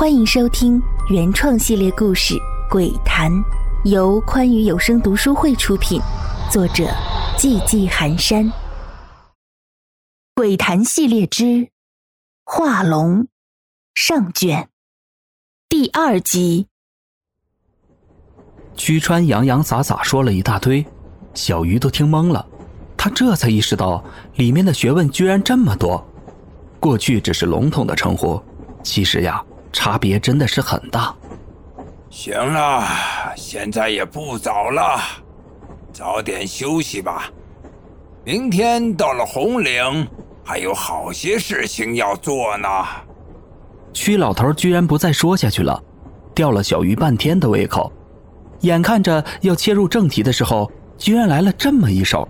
欢迎收听原创系列故事《鬼谈》，由宽裕有声读书会出品，作者寂寂寒山。《鬼谈》系列之《画龙》上卷第二集。屈川洋洋洒洒说了一大堆，小鱼都听懵了。他这才意识到里面的学问居然这么多。过去只是笼统的称呼，其实呀。差别真的是很大。行了，现在也不早了，早点休息吧。明天到了红岭，还有好些事情要做呢。屈老头居然不再说下去了，吊了小鱼半天的胃口。眼看着要切入正题的时候，居然来了这么一手，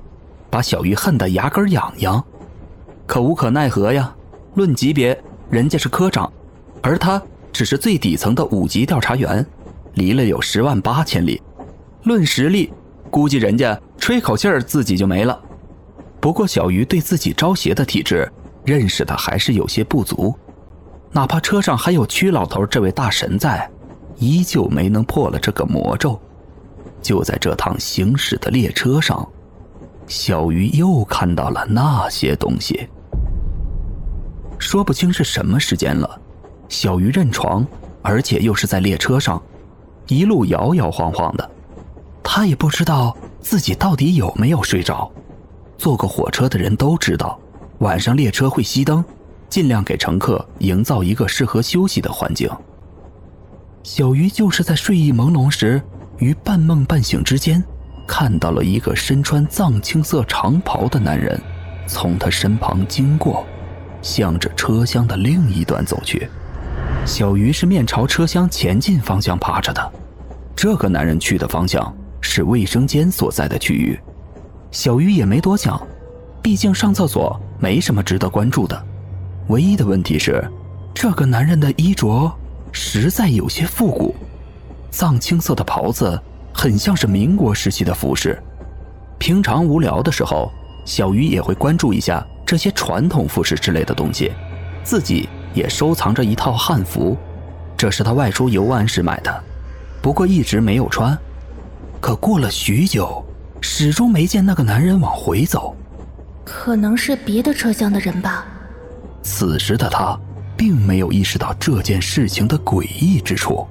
把小鱼恨得牙根痒痒。可无可奈何呀，论级别，人家是科长。而他只是最底层的五级调查员，离了有十万八千里。论实力，估计人家吹口气儿自己就没了。不过小鱼对自己招邪的体质认识的还是有些不足，哪怕车上还有屈老头这位大神在，依旧没能破了这个魔咒。就在这趟行驶的列车上，小鱼又看到了那些东西，说不清是什么时间了。小鱼认床，而且又是在列车上，一路摇摇晃晃的，他也不知道自己到底有没有睡着。坐过火车的人都知道，晚上列车会熄灯，尽量给乘客营造一个适合休息的环境。小鱼就是在睡意朦胧时，于半梦半醒之间，看到了一个身穿藏青色长袍的男人，从他身旁经过，向着车厢的另一端走去。小鱼是面朝车厢前进方向趴着的，这个男人去的方向是卫生间所在的区域。小鱼也没多想，毕竟上厕所没什么值得关注的。唯一的问题是，这个男人的衣着实在有些复古，藏青色的袍子很像是民国时期的服饰。平常无聊的时候，小鱼也会关注一下这些传统服饰之类的东西，自己。也收藏着一套汉服，这是他外出游玩时买的，不过一直没有穿。可过了许久，始终没见那个男人往回走，可能是别的车厢的人吧。此时的他并没有意识到这件事情的诡异之处。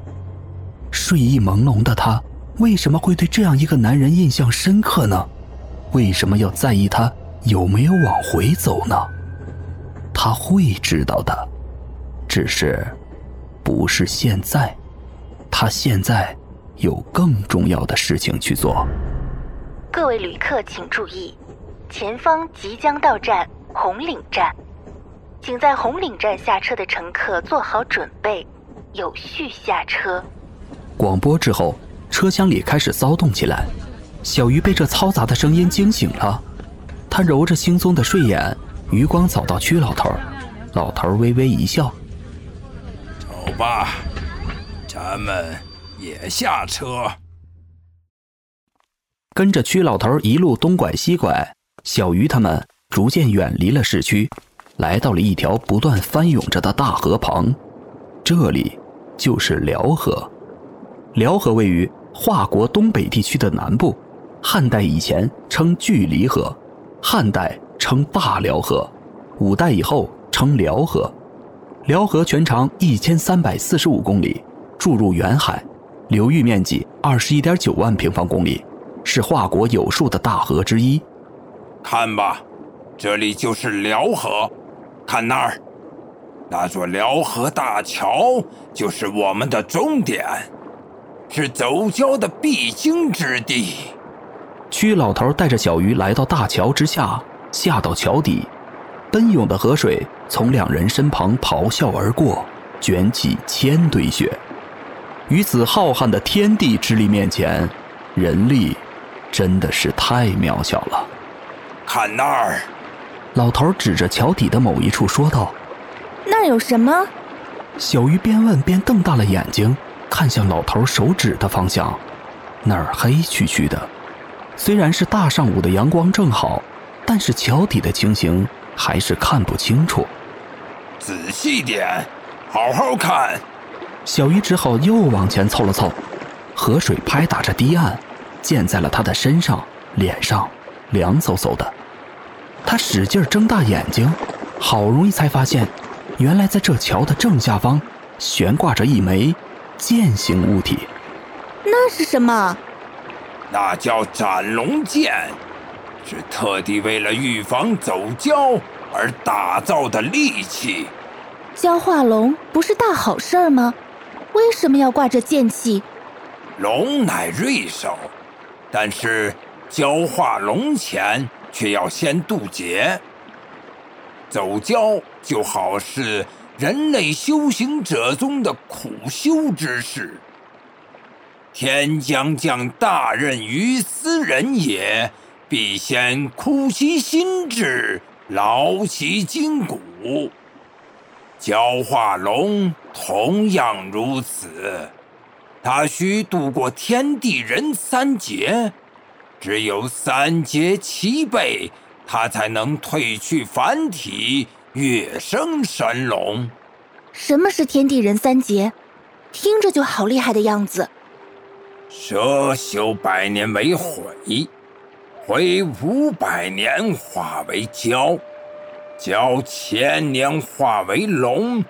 睡意朦胧的他为什么会对这样一个男人印象深刻呢？为什么要在意他有没有往回走呢？他会知道的。只是，不是现在。他现在有更重要的事情去做。各位旅客请注意，前方即将到站红岭站，请在红岭站下车的乘客做好准备，有序下车。广播之后，车厢里开始骚动起来。小鱼被这嘈杂的声音惊醒了，他揉着惺忪的睡眼，余光扫到屈老头，老头微微一笑。吧，咱们也下车。跟着屈老头一路东拐西拐，小鱼他们逐渐远离了市区，来到了一条不断翻涌着的大河旁。这里就是辽河。辽河位于华国东北地区的南部，汉代以前称距离河，汉代称大辽河，五代以后称辽河。辽河全长一千三百四十五公里，注入远海，流域面积二十一点九万平方公里，是华国有数的大河之一。看吧，这里就是辽河，看那儿，那座辽河大桥就是我们的终点，是走蛟的必经之地。屈老头带着小鱼来到大桥之下，下到桥底。奔涌的河水从两人身旁咆哮而过，卷起千堆雪。于此浩瀚的天地之力面前，人力真的是太渺小了。看那儿，老头指着桥底的某一处说道：“那儿有什么？”小鱼边问边瞪大了眼睛，看向老头手指的方向。那儿黑黢黢的，虽然是大上午的阳光正好，但是桥底的情形。还是看不清楚，仔细点，好好看。小鱼只好又往前凑了凑。河水拍打着堤岸，溅在了他的身上、脸上，凉飕飕的。他使劲睁大眼睛，好容易才发现，原来在这桥的正下方悬挂着一枚剑形物体。那是什么？那叫斩龙剑，是特地为了预防走蛟而打造的利器。蛟化龙不是大好事吗？为什么要挂着剑气？龙乃瑞兽，但是蛟化龙前却要先渡劫。走蛟就好似人类修行者中的苦修之事。天将降大任于斯人也，必先苦其心志，劳其筋骨。蛟化龙同样如此。它需度过天地人三劫，只有三劫齐备，他才能褪去凡体，跃升神龙。什么是天地人三劫？听着就好厉害的样子。蛇修百年为悔，回五百年化为蛟，蛟千年化为龙。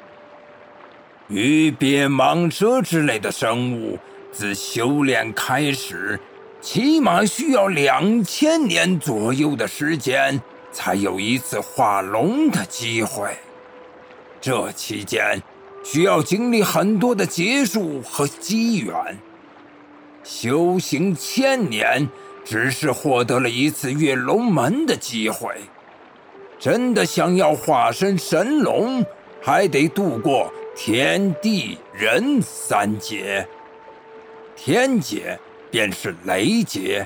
鱼鳖蟒蛇之类的生物，自修炼开始，起码需要两千年左右的时间，才有一次化龙的机会。这期间，需要经历很多的劫数和机缘。修行千年，只是获得了一次跃龙门的机会。真的想要化身神龙，还得度过。天地人三劫，天劫便是雷劫。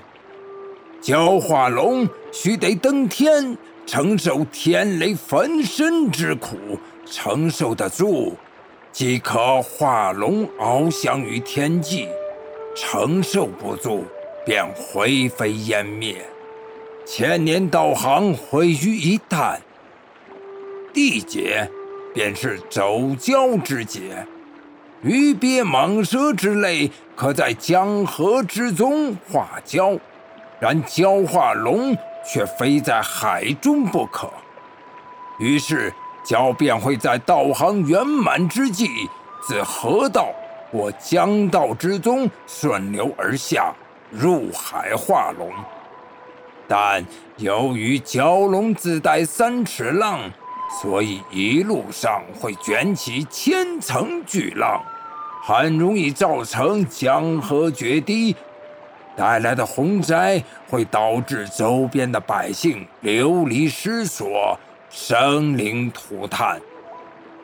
蛟化龙须得登天，承受天雷焚身之苦，承受得住，即可化龙翱翔于天际；承受不住，便灰飞烟灭，千年道行毁于一旦。地劫。便是走蛟之劫，鱼鳖蟒蛇之类可在江河之中化蛟，然蛟化龙却非在海中不可。于是蛟便会在道行圆满之际，自河道或江道之中顺流而下，入海化龙。但由于蛟龙自带三尺浪。所以一路上会卷起千层巨浪，很容易造成江河决堤，带来的洪灾会导致周边的百姓流离失所、生灵涂炭。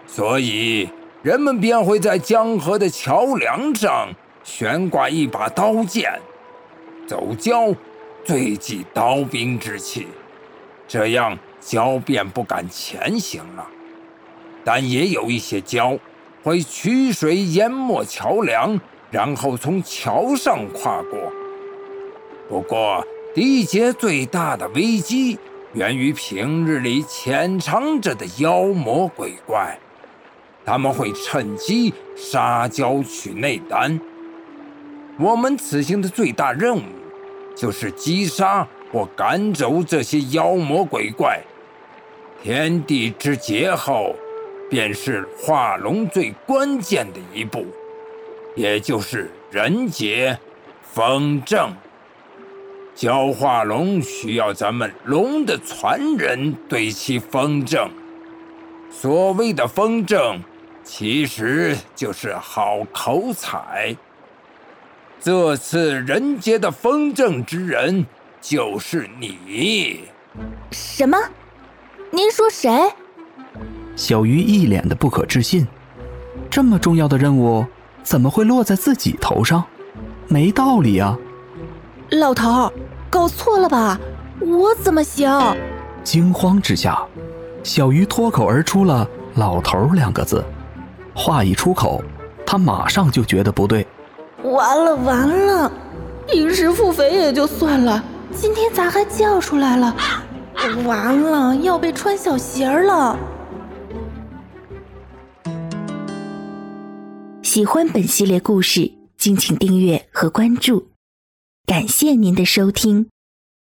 所以人们便会在江河的桥梁上悬挂一把刀剑，走蛟最忌刀兵之气，这样。蛟便不敢前行了，但也有一些蛟会取水淹没桥梁，然后从桥上跨过。不过，地劫最大的危机源于平日里潜藏着的妖魔鬼怪，他们会趁机杀蛟取内丹。我们此行的最大任务，就是击杀或赶走这些妖魔鬼怪。天地之劫后，便是化龙最关键的一步，也就是人劫风正。教化龙需要咱们龙的传人对其风正。所谓的风正，其实就是好口彩。这次人杰的风正之人，就是你。什么？您说谁？小鱼一脸的不可置信，这么重要的任务怎么会落在自己头上？没道理啊！老头，搞错了吧？我怎么行？惊慌之下，小鱼脱口而出了“老头”两个字。话一出口，他马上就觉得不对。完了完了，平时腹诽也就算了，今天咋还叫出来了？完了，要被穿小鞋了。喜欢本系列故事，敬请订阅和关注。感谢您的收听。